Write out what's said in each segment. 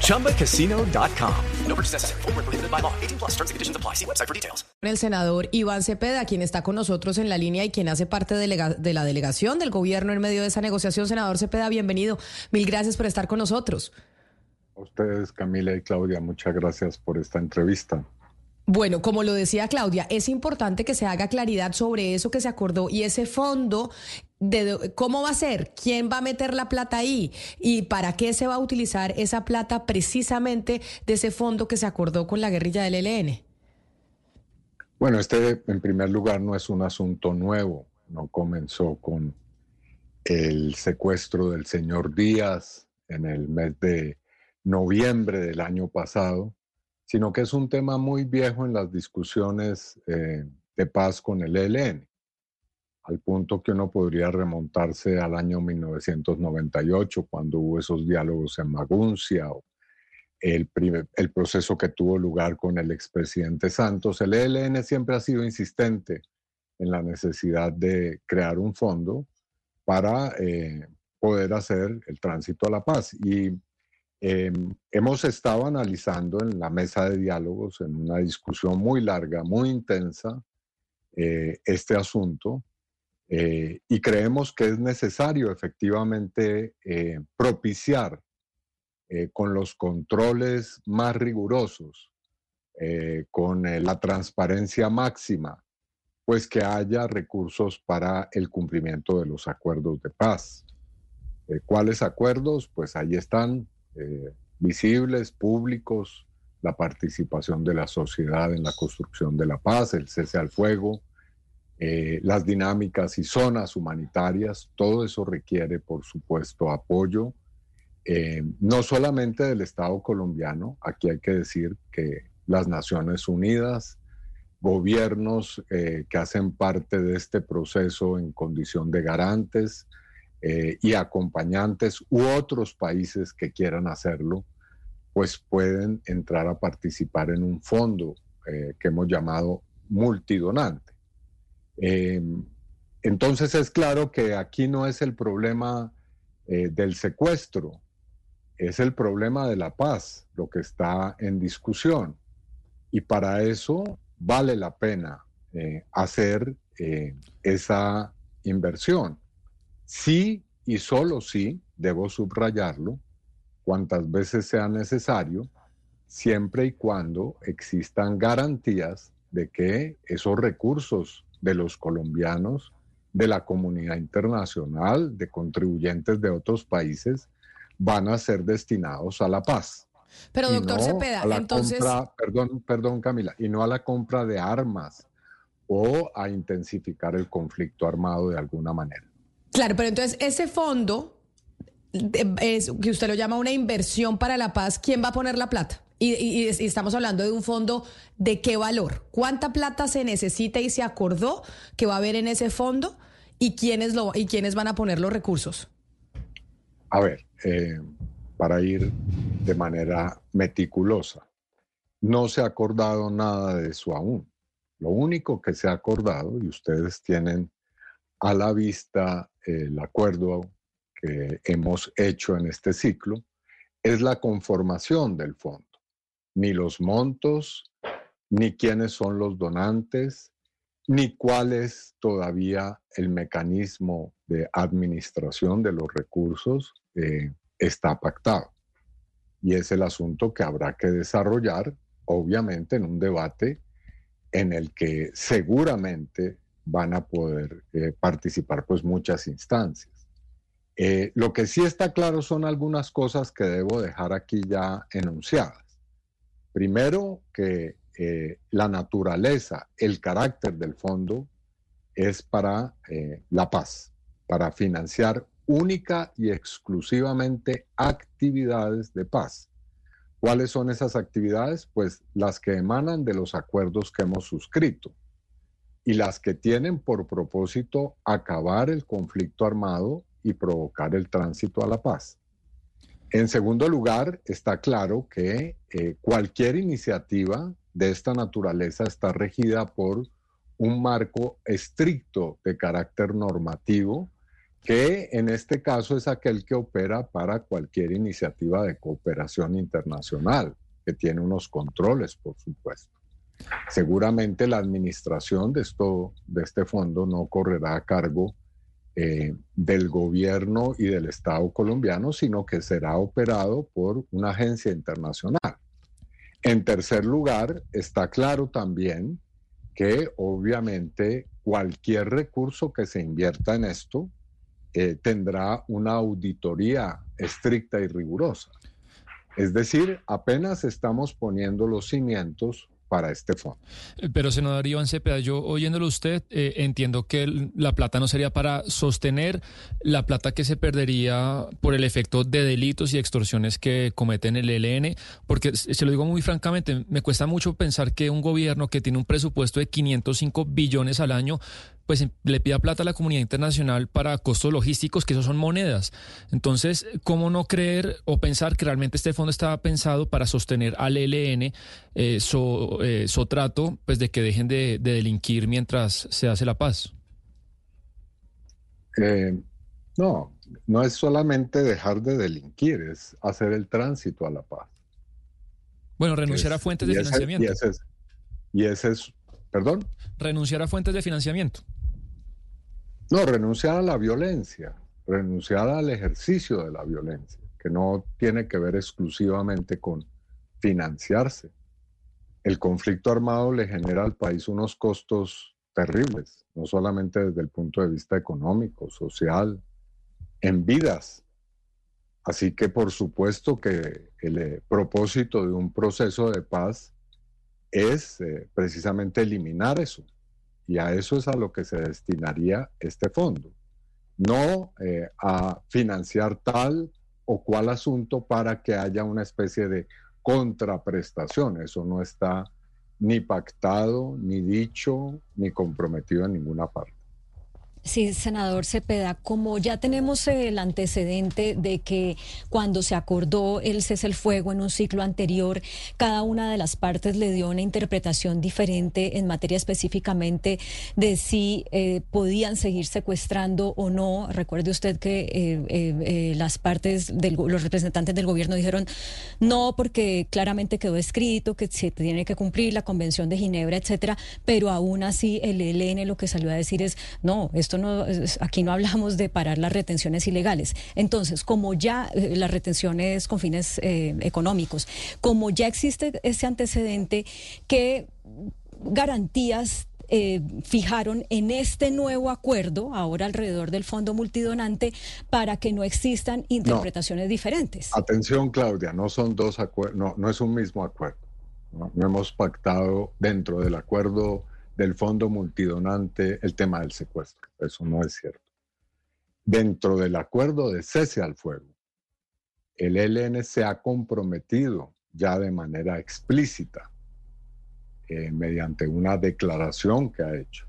ChumbaCasino.com. No purchase necessary. Full prohibited by law. 18 plus terms and conditions apply. See website for details. El senador Iván Cepeda, quien está con nosotros en la línea y quien hace parte de, de la delegación del gobierno en medio de esa negociación. Senador Cepeda, bienvenido. Mil gracias por estar con nosotros. A ustedes, Camila y Claudia, muchas gracias por esta entrevista. Bueno, como lo decía Claudia, es importante que se haga claridad sobre eso que se acordó y ese fondo de cómo va a ser, quién va a meter la plata ahí y para qué se va a utilizar esa plata precisamente de ese fondo que se acordó con la guerrilla del ELN. Bueno, este en primer lugar no es un asunto nuevo, no comenzó con el secuestro del señor Díaz en el mes de noviembre del año pasado sino que es un tema muy viejo en las discusiones eh, de paz con el ELN, al punto que uno podría remontarse al año 1998, cuando hubo esos diálogos en Maguncia, o el, el proceso que tuvo lugar con el expresidente Santos. El ELN siempre ha sido insistente en la necesidad de crear un fondo para eh, poder hacer el tránsito a la paz. Y Em, hemos estado analizando en la mesa de diálogos, en una discusión muy larga, muy intensa, eh, este asunto eh, y creemos que es necesario efectivamente eh, propiciar con los controles más rigurosos, con la transparencia máxima, pues que haya recursos para el cumplimiento de los acuerdos de paz. ¿Cuáles acuerdos? Pues ahí están eh, visibles, públicos, la participación de la sociedad en la construcción de la paz, el cese al fuego, eh, las dinámicas y zonas humanitarias, todo eso requiere, por supuesto, apoyo, eh, no solamente del Estado colombiano, aquí hay que decir que las Naciones Unidas, gobiernos que hacen parte de este proceso en condición de garantes, eh, y acompañantes u otros países que quieran hacerlo, pues pueden entrar a participar en un fondo eh, que hemos llamado multidonante. Em, entonces es claro que aquí no es el problema eh, del secuestro, es el problema de la paz lo que está en discusión. Y para eso vale la pena hacer esa inversión. Sí y solo sí, debo subrayarlo, cuantas veces sea necesario, siempre y cuando existan garantías de que esos recursos de los colombianos, de la comunidad internacional, de contribuyentes de otros países, van a ser destinados a la paz. Pero doctor Cepeda, entonces... perdón, perdón Camila, y no a la compra de armas o a intensificar el conflicto armado de alguna manera. Claro, pero entonces ese fondo, es, que usted lo llama una inversión para la paz, ¿quién va a poner la plata? Y, estamos hablando de un fondo de qué valor, cuánta plata se necesita y se acordó que va a haber en ese fondo y quiénes, lo, y quiénes van a poner los recursos. A ver, eh, para ir de manera meticulosa, no se ha acordado nada de eso aún. Lo único que se ha acordado, y ustedes tienen a la vista el acuerdo que hemos hecho en este ciclo, es la conformación del fondo. Ni los montos, ni quiénes son los donantes, ni cuál es todavía el mecanismo de administración de los recursos eh, está pactado. Y es el asunto que habrá que desarrollar, obviamente, en un debate en el que seguramente van a poder eh, participar pues muchas instancias. Eh, lo que sí está claro son algunas cosas que debo dejar aquí ya enunciadas. Primero, que eh, la naturaleza, el carácter del fondo es para la paz, para financiar única y exclusivamente actividades de paz. ¿Cuáles son esas actividades? Pues las que emanan de los acuerdos que hemos suscrito y las que tienen por propósito acabar el conflicto armado y provocar el tránsito a la paz. En segundo lugar, está claro que eh, cualquier iniciativa de esta naturaleza está regida por un marco estricto de carácter normativo, que en este caso es aquel que opera para cualquier iniciativa de cooperación internacional, que tiene unos controles, por supuesto. Seguramente la administración de, esto, de este fondo no correrá a cargo eh, del gobierno y del Estado colombiano, sino que será operado por una agencia internacional. En tercer lugar, está claro también que obviamente cualquier recurso que se invierta en esto eh, tendrá una auditoría estricta y rigurosa. Es decir, apenas estamos poniendo los cimientos para este fondo. Eh, pero, senador Iván Cepeda, yo oyéndolo usted, eh, entiendo que la plata no sería para sostener la plata que se perdería por el efecto de delitos y extorsiones que cometen el ELN, porque se lo digo muy francamente, me cuesta mucho pensar que un gobierno que tiene un presupuesto de 505 billones al año pues em, le pida plata a la comunidad internacional para costos logísticos, que eso son monedas. Entonces, ¿cómo no creer o pensar que realmente este fondo estaba pensado para sostener al ELN eh, su, eh, trato, pues de que dejen de, delinquir mientras se hace la paz? Eh, no, no es solamente dejar de delinquir, es hacer el tránsito a la paz. Bueno, renunciar a fuentes de financiamiento. y ese es, perdón. Renunciar a fuentes de financiamiento. No, renunciar a la violencia, renunciar al ejercicio de la violencia, que no tiene que ver exclusivamente con financiarse. El conflicto armado le genera al país unos costos terribles, no solamente desde el punto de vista económico, social, en vidas. Así que por supuesto que el eh, propósito de un proceso de paz es eh, precisamente eliminar eso. Y a eso es a lo que se destinaría este fondo, no eh, a financiar tal o cual asunto para que haya una especie de contraprestación. Eso no está ni pactado, ni dicho, ni comprometido en ninguna parte. Sí, senador Cepeda, como ya tenemos el antecedente de que cuando se acordó el cese el fuego en un ciclo anterior, cada una de las partes le dio una interpretación diferente en materia específicamente de si eh, podían seguir secuestrando o no. Recuerde usted que eh, eh, las partes, de los representantes del gobierno dijeron no, porque claramente quedó escrito que se tiene que cumplir la Convención de Ginebra, etcétera, pero aún así el ELN lo que salió a decir es no, esto no, aquí no hablamos de parar las retenciones ilegales. Entonces, como ya eh, las retenciones con fines eh, económicos, como ya existe ese antecedente, ¿qué garantías eh, fijaron en este nuevo acuerdo, ahora alrededor del fondo multidonante, para que no existan interpretaciones diferentes. Atención, Claudia, no son dos acuerdos, no, no es un mismo acuerdo. no hemos pactado dentro del acuerdo del fondo multidonante el tema del secuestro. Eso no es cierto. Dentro del acuerdo de cese al fuego, el ELN se ha comprometido ya de manera explícita, eh, mediante una declaración que ha hecho,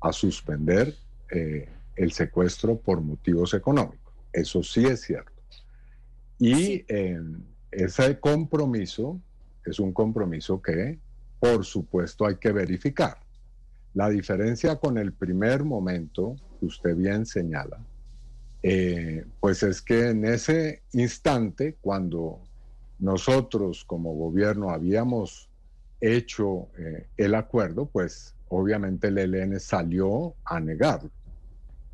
a suspender eh, el secuestro por motivos económicos. Eso sí es cierto. Y eh, ese compromiso es un compromiso que, por supuesto, hay que verificar. La diferencia con el primer momento que usted bien señala, eh, pues es que en ese instante, cuando nosotros como gobierno habíamos hecho eh, el acuerdo, pues obviamente el ELN salió a negarlo.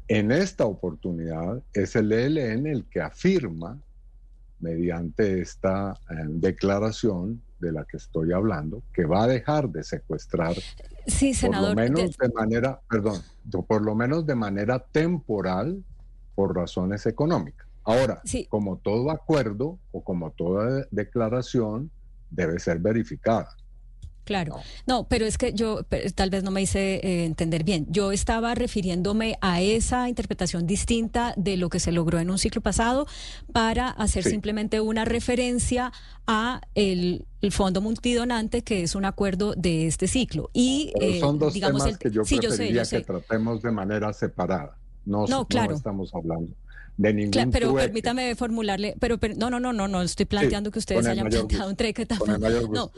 En esta oportunidad es el ELN el que afirma, mediante esta eh, declaración, de la que estoy hablando, que va a dejar de secuestrar, sí, senador, por lo menos de... manera, perdón, por lo menos de manera temporal, por razones económicas. Ahora, como todo acuerdo o como toda declaración, debe ser verificada. Claro, no. pero es que yo tal vez no me hice eh, entender bien. Yo estaba refiriéndome a esa interpretación distinta de lo que se logró en un ciclo pasado para hacer simplemente una referencia a el, fondo multidonante que es un acuerdo de este ciclo. Y eh, son dos digamos temas que yo preferiría que tratemos de manera separada. No, no, claro. no estamos hablando de ningún Pero permítame formularle, pero, no, no, no, no, no estoy planteando que ustedes hayan planteado un treque No,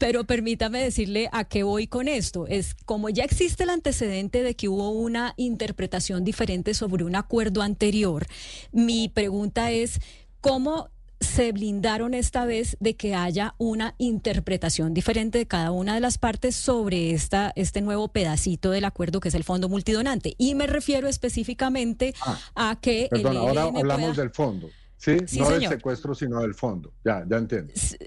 pero permítame decirle a qué voy con esto. Es como ya existe el antecedente de que hubo una interpretación diferente sobre un acuerdo anterior, mi pregunta es, ¿cómo se blindaron esta vez de que haya una interpretación diferente de cada una de las partes sobre esta, este nuevo pedacito del acuerdo que es el fondo multidonante. Y me refiero específicamente ah, a que... Perdón, ahora hablamos del fondo. Sí, no del secuestro, sino del fondo. Ya, ya entiendo. sí,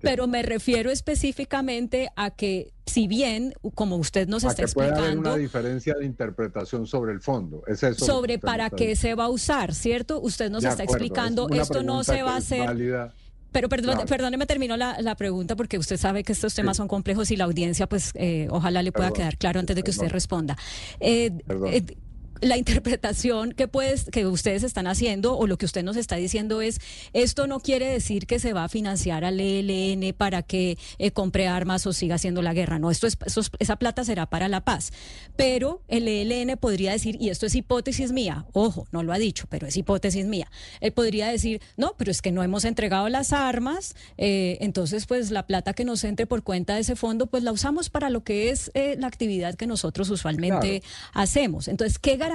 pero me refiero específicamente a que, si bien, como usted nos está explicando. Puede haber una diferencia de interpretación sobre el fondo. Es eso sobre para qué se va a usar, ¿cierto? Usted nos está explicando, esto no se va a hacer. Pero perdón, perdóneme, termino la, la, pregunta porque usted sabe que estos temas son complejos y la audiencia, pues, eh, ojalá le pueda quedar claro antes de que usted responda. Eh, eh, la interpretación que, puedes, que ustedes están haciendo o lo que usted nos está diciendo es, esto no quiere decir que se va a financiar al ELN para que eh, compre armas o siga haciendo la guerra. No, esto es, esa plata será para la paz. Pero el ELN podría decir, y esto es hipótesis mía, ojo, no lo ha dicho, pero es hipótesis mía. Él podría decir, no, pero es que no hemos entregado las armas, eh, entonces pues la plata que nos entre por cuenta de ese fondo, pues la usamos para lo que es eh, la actividad que nosotros usualmente hacemos. Entonces, ¿qué garantía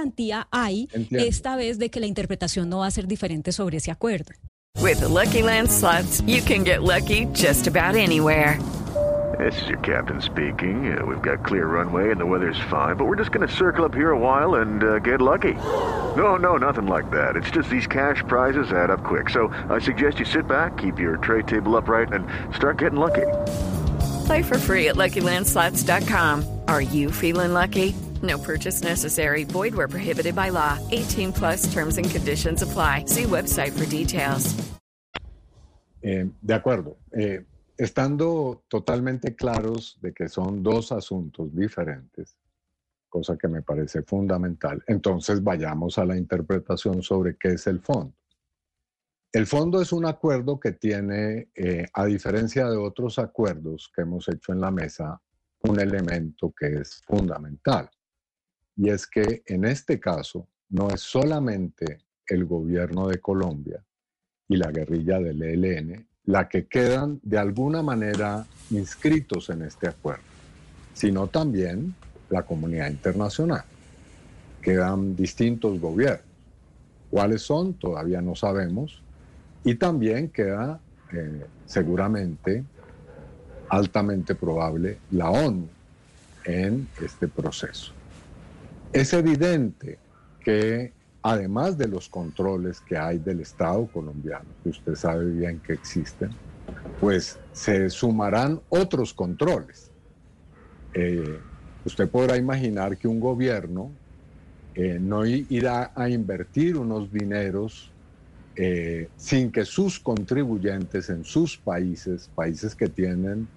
hay Entiendo. esta vez de que la interpretación no va a ser diferente sobre ese acuerdo? With the Lucky Land slots, you can get lucky just about anywhere. This is your captain speaking. Uh, we've got clear runway and the weather's fine, but we're just going to circle up here a while and uh, get lucky. No, no, nothing like that. It's just these cash prizes add up quick. So I suggest you sit back, keep your tray table upright, and start getting lucky. Play for free at LuckyLandSlots.com. Are you feeling lucky? No purchase necessary. Void where prohibited by law. 18 plus terms and conditions apply. See website for details. Eh, de acuerdo. Eh, estando totalmente claros de que son dos asuntos diferentes, cosa que me parece fundamental, entonces vayamos a la interpretación sobre qué es el fondo. El fondo es un acuerdo que tiene, eh, a diferencia de otros acuerdos que hemos hecho en la mesa, un elemento que es fundamental. Y es que en este caso no es solamente el gobierno de Colombia y la guerrilla del ELN la que quedan de alguna manera inscritos en este acuerdo, sino también la comunidad internacional. Quedan distintos gobiernos. ¿Cuáles son? Todavía no sabemos. Y también queda eh, seguramente, altamente probable, la ONU en este proceso. Es evidente que además de los controles que hay del Estado colombiano, que usted sabe bien que existen, pues se sumarán otros controles. Eh, usted podrá imaginar que un gobierno eh, no irá a invertir unos dineros eh, sin que sus contribuyentes en sus países, países que tienen,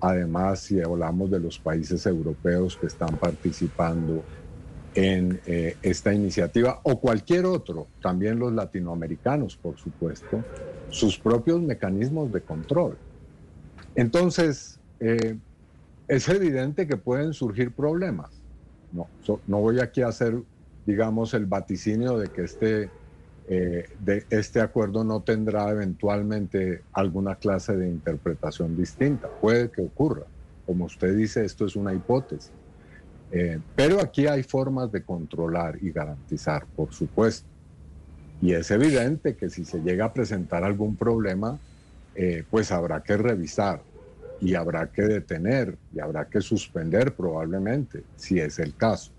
además, si hablamos de los países europeos que están participando en eh, esta iniciativa o cualquier otro, también los latinoamericanos, por supuesto, sus propios mecanismos de control. Entonces, eh, es evidente que pueden surgir problemas. No, no voy aquí a hacer, digamos, el vaticinio de que este, eh, de este acuerdo no tendrá eventualmente alguna clase de interpretación distinta. Puede que ocurra. Como usted dice, esto es una hipótesis. Eh, pero aquí hay formas de controlar y garantizar, por supuesto. Y es evidente que si se llega a presentar algún problema, eh, pues habrá que revisar y habrá que detener y habrá que suspender probablemente, si es el caso.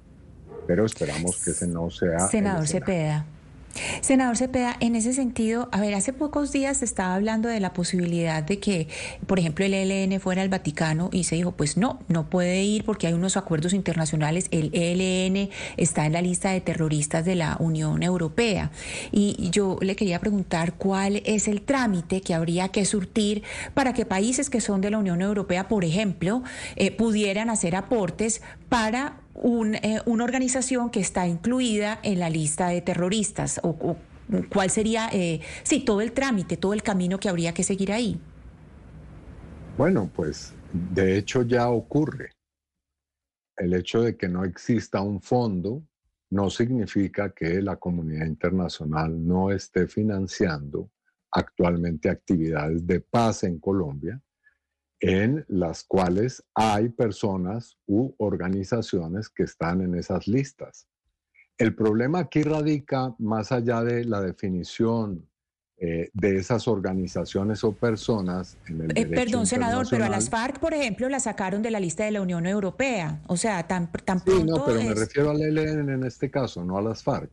Pero esperamos que ese no sea. Senador Cepeda. Senador Cepeda, en ese sentido, a ver, hace pocos días se estaba hablando de la posibilidad de que, por ejemplo, el ELN fuera al Vaticano y se dijo, pues no, no puede ir porque hay unos acuerdos internacionales. El ELN está en la lista de terroristas de la Unión Europea. Y yo le quería preguntar cuál es el trámite que habría que surtir para que países que son de la Unión Europea, por ejemplo, eh, pudieran hacer aportes para eh, una organización que está incluida en la lista de terroristas? ¿O, cuál sería, eh, todo el trámite, todo el camino que habría que seguir ahí? Bueno, pues de hecho ya ocurre. El hecho de que no exista un fondo no significa que la comunidad internacional no esté financiando actualmente actividades de paz en Colombia en las cuales hay personas u organizaciones que están en esas listas. El problema aquí radica más allá de la definición eh, de esas organizaciones o personas en el eh, Perdón, senador, pero a las FARC, por ejemplo, la sacaron de la lista de la Unión Europea. O sea, tan, tan sí, no, pero me refiero al ELN en este caso, no a las FARC.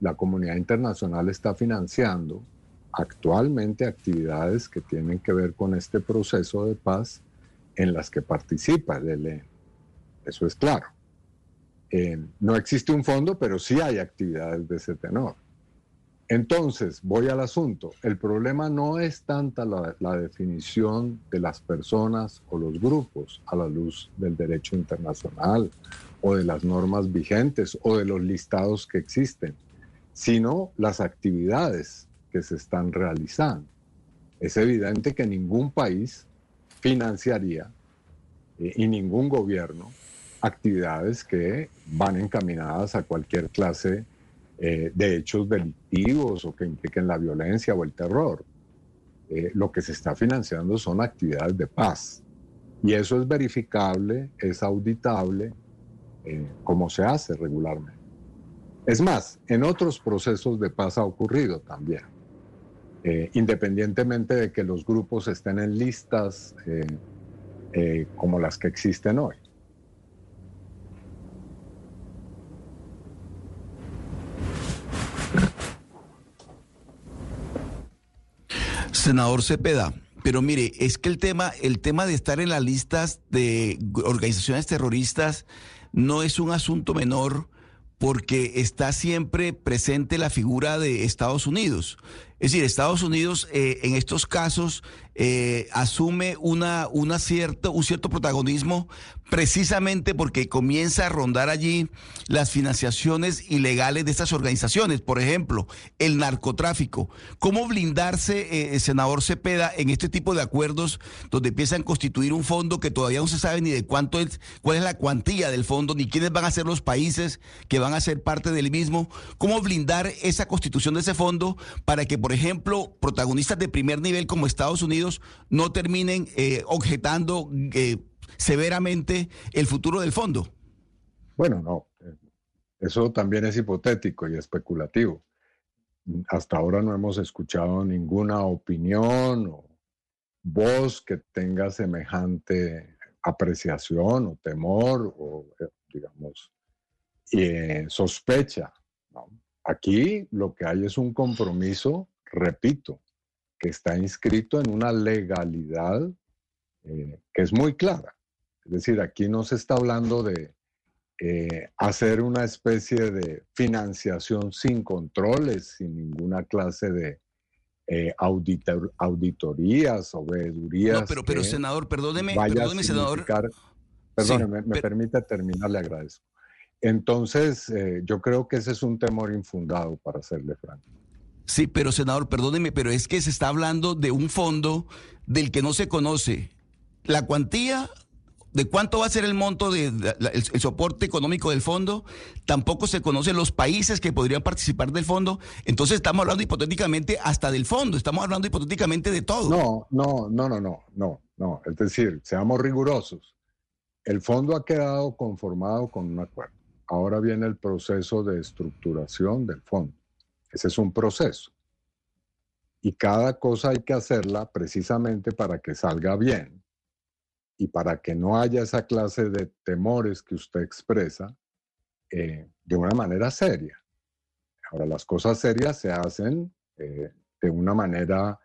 la comunidad internacional está financiando actualmente actividades que tienen que ver con este proceso de paz en las que participa el ELN. Eso es claro. Eh, no existe un fondo, pero sí hay actividades de ese tenor. Entonces, voy al asunto. El problema no es tanta la, definición de las personas o los grupos a la luz del derecho internacional o de las normas vigentes o de los listados que existen, sino las actividades que se están realizando. Es evidente que ningún país financiaría eh, y ningún gobierno actividades que van encaminadas a cualquier clase eh, de hechos delictivos o que impliquen la violencia o el terror. Eh, lo que se está financiando son actividades de paz. Y eso es verificable, es auditable, como se hace regularmente. Es más, en otros procesos de paz ha ocurrido también. Eh, independientemente de que los grupos estén en listas eh, eh, como las que existen hoy. Senador Cepeda, pero mire, es que el tema, el tema de estar en las listas de organizaciones terroristas no es un asunto menor porque está siempre presente la figura de Estados Unidos. Es decir, Estados Unidos eh, en estos casos eh, asume una, una cierto, un cierto protagonismo precisamente porque comienza a rondar allí las financiaciones ilegales de estas organizaciones. Por ejemplo, el narcotráfico. ¿Cómo blindarse, eh, senador Cepeda, en este tipo de acuerdos donde empiezan a constituir un fondo que todavía no se sabe ni de cuánto es, cuál es la cuantía del fondo, ni quiénes van a ser los países que van a ser parte del mismo? ¿Cómo blindar esa constitución de ese fondo para que, por ejemplo, protagonistas de primer nivel como Estados Unidos no terminen eh, objetando eh, severamente el futuro del fondo. Bueno, no. Eso también es hipotético y especulativo. Hasta ahora no hemos escuchado ninguna opinión o voz que tenga semejante apreciación o temor o, eh, digamos, sospecha. Aquí lo que hay es un compromiso, repito, que está inscrito en una legalidad eh, que es muy clara. Es decir, aquí no se está hablando de eh, hacer una especie de financiación sin controles, sin ninguna clase de eh, auditorías o veedurías. No, pero, pero senador, perdóneme, perdóneme, senador. Perdóneme, me, permite terminar, le agradezco. Entonces, yo creo que ese es un temor infundado, para serle franco. Sí, pero senador, perdóneme, pero es que se está hablando de un fondo del que no se conoce la cuantía de cuánto va a ser el monto de, el, soporte económico del fondo, tampoco se conocen los países que podrían participar del fondo, entonces estamos hablando hipotéticamente hasta del fondo, estamos hablando hipotéticamente de todo. No, no, no, no, no, no, no, es decir, seamos rigurosos. El fondo ha quedado conformado con un acuerdo. Ahora viene el proceso de estructuración del fondo. Ese es un proceso. Y cada cosa hay que hacerla precisamente para que salga bien y para que no haya esa clase de temores que usted expresa eh, de una manera seria. Ahora, las cosas serias se hacen eh, de una manera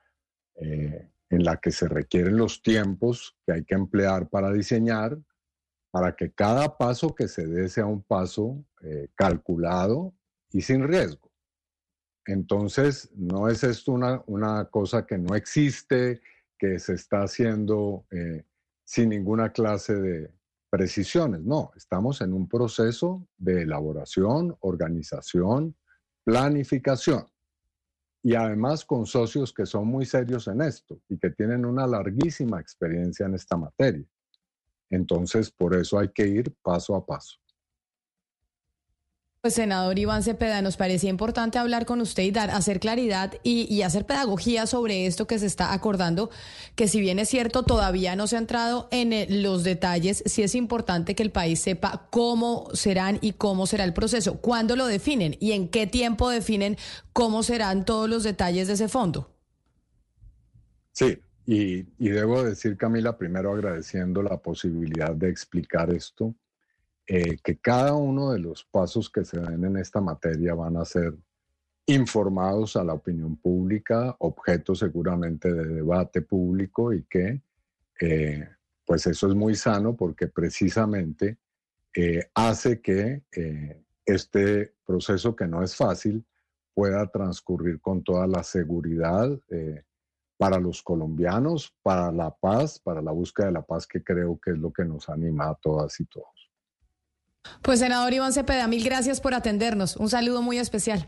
eh, en la que se requieren los tiempos que hay que emplear para diseñar, para que cada paso que se dé sea un paso calculado y sin riesgo. Entonces, no es esto una, una, cosa que no existe, que se está haciendo sin ninguna clase de precisiones. No, estamos en un proceso de elaboración, organización, planificación. Y además con socios que son muy serios en esto y que tienen una larguísima experiencia en esta materia. Entonces, por eso hay que ir paso a paso. Pues senador Iván Cepeda, nos parecía importante hablar con usted y dar, hacer claridad y, hacer pedagogía sobre esto que se está acordando, que si bien es cierto, todavía no se ha entrado en eh, los detalles, sí es importante que el país sepa cómo serán y cómo será el proceso, cuándo lo definen y en qué tiempo definen cómo serán todos los detalles de ese fondo. Sí, y, y debo decir, Camila, primero agradeciendo la posibilidad de explicar esto eh, que cada uno de los pasos que se den en esta materia van a ser informados a la opinión pública, objeto seguramente de debate público y que eh, pues eso es muy sano porque precisamente eh, hace que este proceso que no es fácil pueda transcurrir con toda la seguridad para los colombianos, para la paz, para la búsqueda de la paz que creo que es lo que nos anima a todas y todos. Pues senador Iván Cepeda, mil gracias por atendernos. Un saludo muy especial.